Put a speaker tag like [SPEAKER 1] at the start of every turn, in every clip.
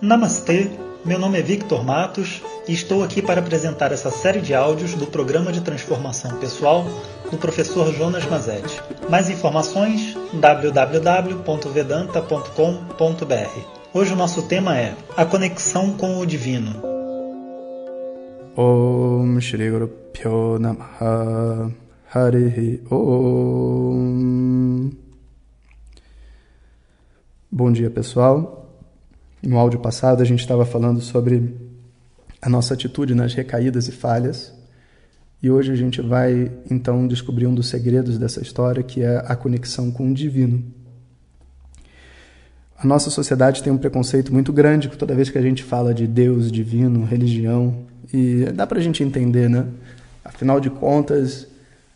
[SPEAKER 1] Namastê, meu nome é Victor Matos e estou aqui para apresentar essa série de áudios do Programa de Transformação Pessoal do professor Jonas Mazetti. Mais informações www.vedanta.com.br. Hoje o nosso tema é a conexão com o divino.
[SPEAKER 2] Om Shri Guru Pyo Namaha Harihi Om Bom dia pessoal. No áudio passado, a gente estava falando sobre a nossa atitude nas recaídas e falhas. E hoje a gente vai então descobrir um dos segredos dessa história, que é a conexão com o divino. A nossa sociedade tem um preconceito muito grande toda vez que a gente fala de Deus, divino, religião. E dá para a gente entender, né? Afinal de contas,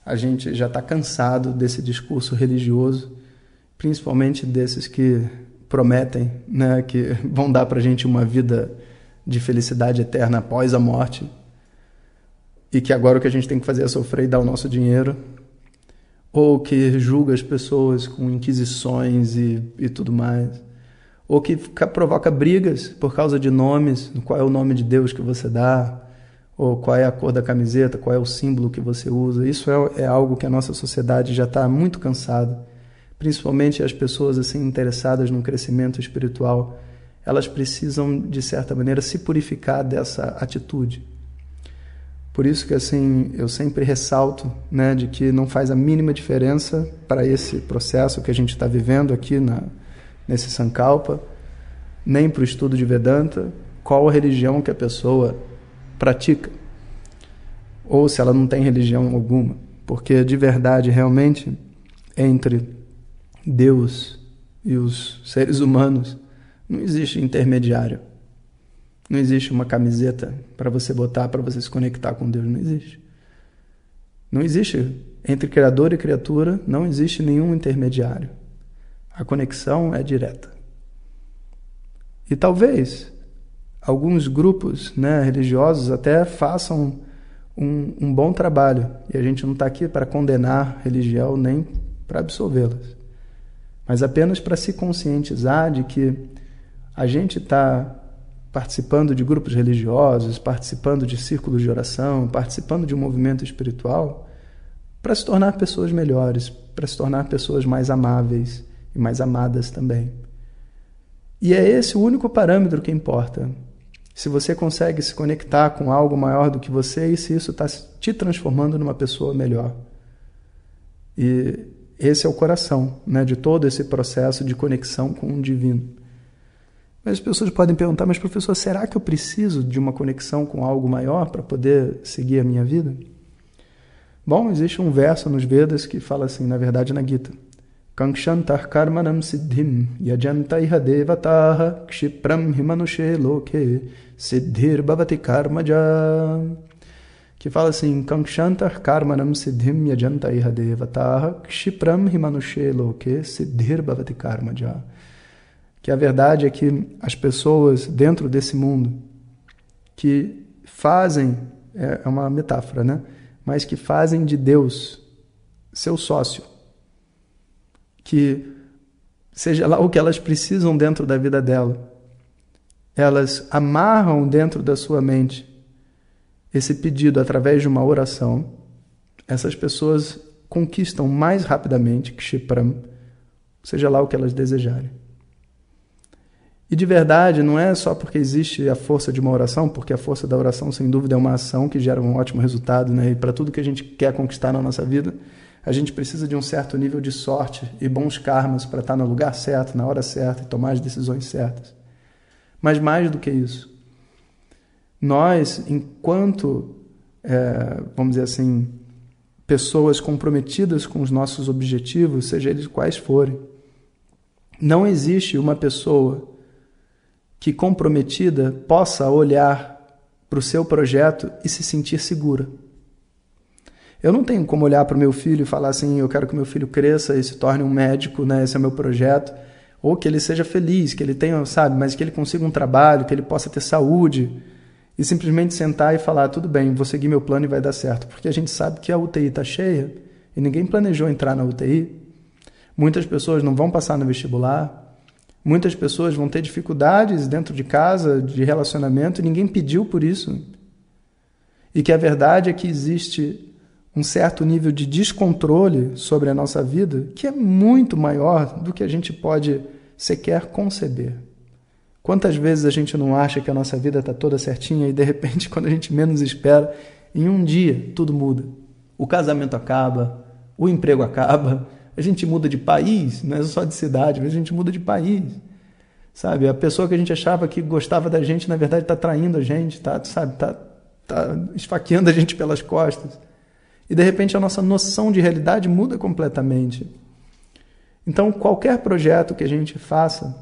[SPEAKER 2] a gente já está cansado desse discurso religioso, principalmente desses que prometem né, que vão dar para a gente uma vida de felicidade eterna após a morte e que agora o que a gente tem que fazer é sofrer e dar o nosso dinheiro, ou que julga as pessoas com inquisições e, e tudo mais, ou que provoca brigas por causa de nomes, qual é o nome de Deus que você dá, ou qual é a cor da camiseta, qual é o símbolo que você usa. Isso é, é algo que a nossa sociedade já está muito cansada principalmente as pessoas assim interessadas no crescimento espiritual, elas precisam de certa maneira se purificar dessa atitude. Por isso que assim eu sempre ressalto, né, de que não faz a mínima diferença para esse processo que a gente está vivendo aqui na nesse Sankalpa, nem para o estudo de Vedanta, qual a religião que a pessoa pratica, ou se ela não tem religião alguma, porque de verdade realmente entre Deus e os seres humanos, não existe intermediário. Não existe uma camiseta para você botar para você se conectar com Deus, não existe. Não existe entre criador e criatura, não existe nenhum intermediário. A conexão é direta. E talvez alguns grupos né, religiosos até façam um, um bom trabalho. E a gente não está aqui para condenar religião nem para absolvê-las mas apenas para se conscientizar de que a gente está participando de grupos religiosos, participando de círculos de oração, participando de um movimento espiritual, para se tornar pessoas melhores, para se tornar pessoas mais amáveis e mais amadas também. E é esse o único parâmetro que importa. Se você consegue se conectar com algo maior do que você e se isso está te transformando numa pessoa melhor. E esse é o coração né, de todo esse processo de conexão com o divino. Mas as pessoas podem perguntar, mas professor, será que eu preciso de uma conexão com algo maior para poder seguir a minha vida? Bom, existe um verso nos Vedas que fala assim, na verdade na Gita. Kankshantar karmanam siddhim yajanta iha devataha kshipram himanushe loke siddhir bhavati karmaja que fala assim, Kankshantar karmanam siddhim yajanta iha devataha kshipram himanushe loke siddhir bhavati karmaja. Que a verdade é que as pessoas dentro desse mundo que fazem, é, é uma metáfora, né? Mas que fazem de Deus seu sócio, que seja lá o que elas precisam dentro da vida dela, elas amarram dentro da sua mente esse pedido através de uma oração, essas pessoas conquistam mais rapidamente Kshipram, seja lá o que elas desejarem. E de verdade, não é só porque existe a força de uma oração, porque a força da oração, sem dúvida, é uma ação que gera um ótimo resultado, né? E para tudo que a gente quer conquistar na nossa vida, a gente precisa de um certo nível de sorte e bons karmas para estar no lugar certo, na hora certa e tomar as decisões certas. Mas mais do que isso, nós, enquanto, é, vamos dizer assim, pessoas comprometidas com os nossos objetivos, seja eles quais forem, não existe uma pessoa que comprometida possa olhar para o seu projeto e se sentir segura. Eu não tenho como olhar para o meu filho e falar assim: eu quero que meu filho cresça e se torne um médico, né? esse é meu projeto. Ou que ele seja feliz, que ele tenha, sabe, mas que ele consiga um trabalho, que ele possa ter saúde e simplesmente sentar e falar: tudo bem, vou seguir meu plano e vai dar certo. Porque a gente sabe que a UTI está cheia e ninguém planejou entrar na UTI. Muitas pessoas não vão passar no vestibular, Muitas pessoas vão ter dificuldades dentro de casa, de relacionamento, e ninguém pediu por isso. E que a verdade é que existe um certo nível de descontrole sobre a nossa vida que é muito maior do que a gente pode sequer conceber. Quantas vezes a gente não acha que a nossa vida está toda certinha e de repente, quando a gente menos espera, em um dia tudo muda. O casamento acaba, o emprego acaba, a gente muda de país, não é só de cidade, mas a gente muda de país. Sabe? A pessoa que a gente achava que gostava da gente, na verdade, está traindo a gente, tá, sabe? Está tá esfaqueando a gente pelas costas. E de repente a nossa noção de realidade muda completamente. Então, qualquer projeto que a gente faça,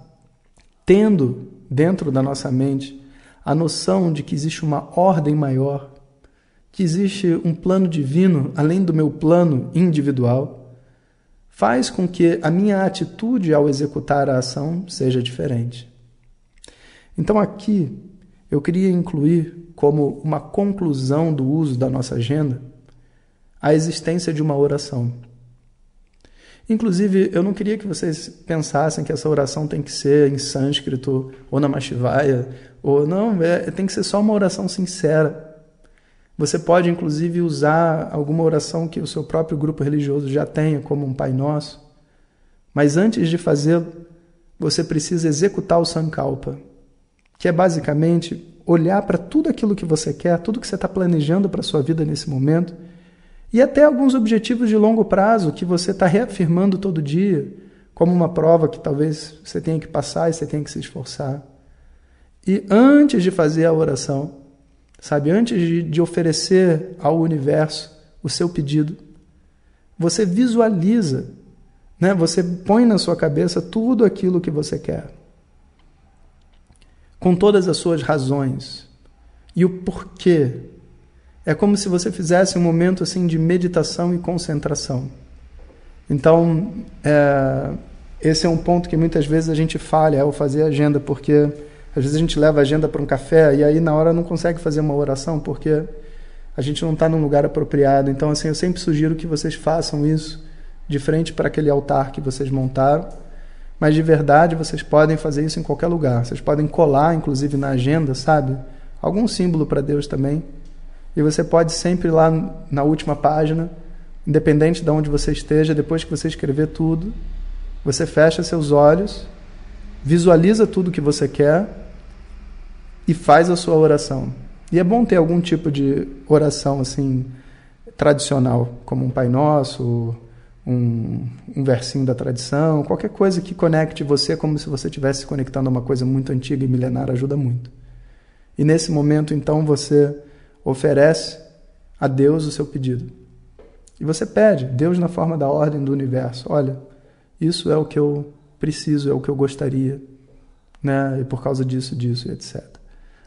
[SPEAKER 2] tendo dentro da nossa mente a noção de que existe uma ordem maior, que existe um plano divino além do meu plano individual, faz com que a minha atitude ao executar a ação seja diferente. Então, aqui eu queria incluir como uma conclusão do uso da nossa agenda a existência de uma oração. Inclusive, eu não queria que vocês pensassem que essa oração tem que ser em sânscrito ou na Mashivaya, ou não, é, tem que ser só uma oração sincera. Você pode, inclusive, usar alguma oração que o seu próprio grupo religioso já tenha, como um Pai Nosso. Mas antes de fazê-lo, você precisa executar o Sankalpa, que é basicamente olhar para tudo aquilo que você quer, tudo que você está planejando para a sua vida nesse momento e até alguns objetivos de longo prazo que você está reafirmando todo dia, como uma prova que talvez você tenha que passar e você tenha que se esforçar. E antes de fazer a oração, sabe, antes de, de oferecer ao universo o seu pedido, você visualiza, né? você põe na sua cabeça tudo aquilo que você quer, com todas as suas razões e o porquê é como se você fizesse um momento assim de meditação e concentração. Então, é, esse é um ponto que muitas vezes a gente falha ao fazer agenda, porque às vezes a gente leva a agenda para um café e aí na hora não consegue fazer uma oração porque a gente não está num lugar apropriado. Então, assim, eu sempre sugiro que vocês façam isso de frente para aquele altar que vocês montaram. Mas de verdade, vocês podem fazer isso em qualquer lugar. Vocês podem colar, inclusive na agenda, sabe? Algum símbolo para Deus também e você pode sempre ir lá na última página, independente de onde você esteja, depois que você escrever tudo, você fecha seus olhos, visualiza tudo que você quer e faz a sua oração. E é bom ter algum tipo de oração assim tradicional, como um Pai Nosso, um, um versinho da tradição, qualquer coisa que conecte você como se você estivesse conectando a uma coisa muito antiga e milenar ajuda muito. E nesse momento, então, você oferece a Deus o seu pedido. E você pede, Deus na forma da ordem do universo, olha, isso é o que eu preciso, é o que eu gostaria, né? E por causa disso, disso, etc.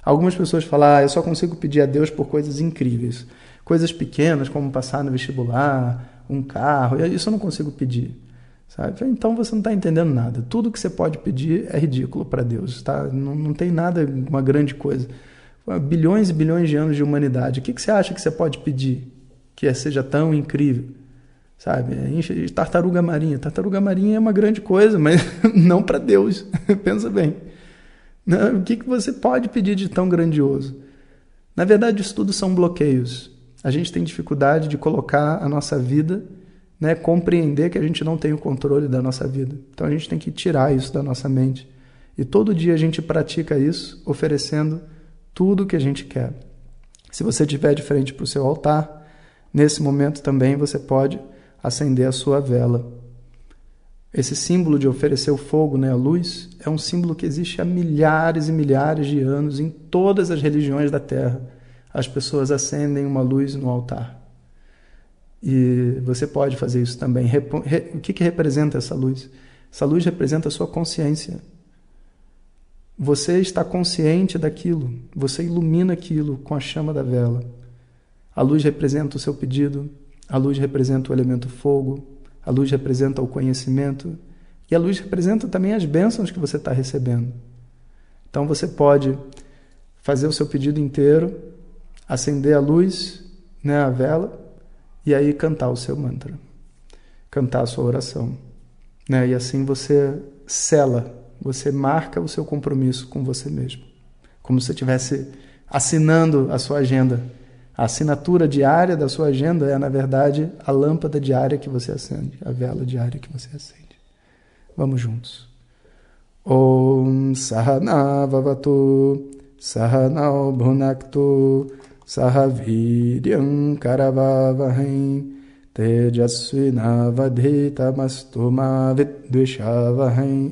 [SPEAKER 2] Algumas pessoas falam, ah, eu só consigo pedir a Deus por coisas incríveis, coisas pequenas como passar no vestibular, um carro, isso eu não consigo pedir. Sabe? Então você não está entendendo nada. Tudo que você pode pedir é ridículo para Deus. Tá? Não, não tem nada, uma grande coisa bilhões e bilhões de anos de humanidade. O que, que você acha que você pode pedir que seja tão incrível? Sabe? Tartaruga marinha. Tartaruga marinha é uma grande coisa, mas não para Deus. Pensa bem. O que, que você pode pedir de tão grandioso? Na verdade, isso tudo são bloqueios. A gente tem dificuldade de colocar a nossa vida, né, compreender que a gente não tem o controle da nossa vida. Então a gente tem que tirar isso da nossa mente. E todo dia a gente pratica isso, oferecendo tudo o que a gente quer. Se você estiver de frente para o seu altar, nesse momento também você pode acender a sua vela. Esse símbolo de oferecer o fogo, né, a luz, é um símbolo que existe há milhares e milhares de anos em todas as religiões da Terra. As pessoas acendem uma luz no altar. E você pode fazer isso também. O que, que representa essa luz? Essa luz representa a sua consciência. Você está consciente daquilo, você ilumina aquilo com a chama da vela. A luz representa o seu pedido, a luz representa o elemento fogo, a luz representa o conhecimento e a luz representa também as bênçãos que você está recebendo. Então você pode fazer o seu pedido inteiro, acender a luz, né, a vela, e aí cantar o seu mantra, cantar a sua oração. Né? E assim você sela você marca o seu compromisso com você mesmo. Como se você estivesse assinando a sua agenda. A assinatura diária da sua agenda é, na verdade, a lâmpada diária que você acende, a vela diária que você acende. Vamos juntos. Om Sahana Vavatu Sahanao Bhunaktu Sahaviryam Karavavahai Tejasvinavadhitamastu ma vidvishavahai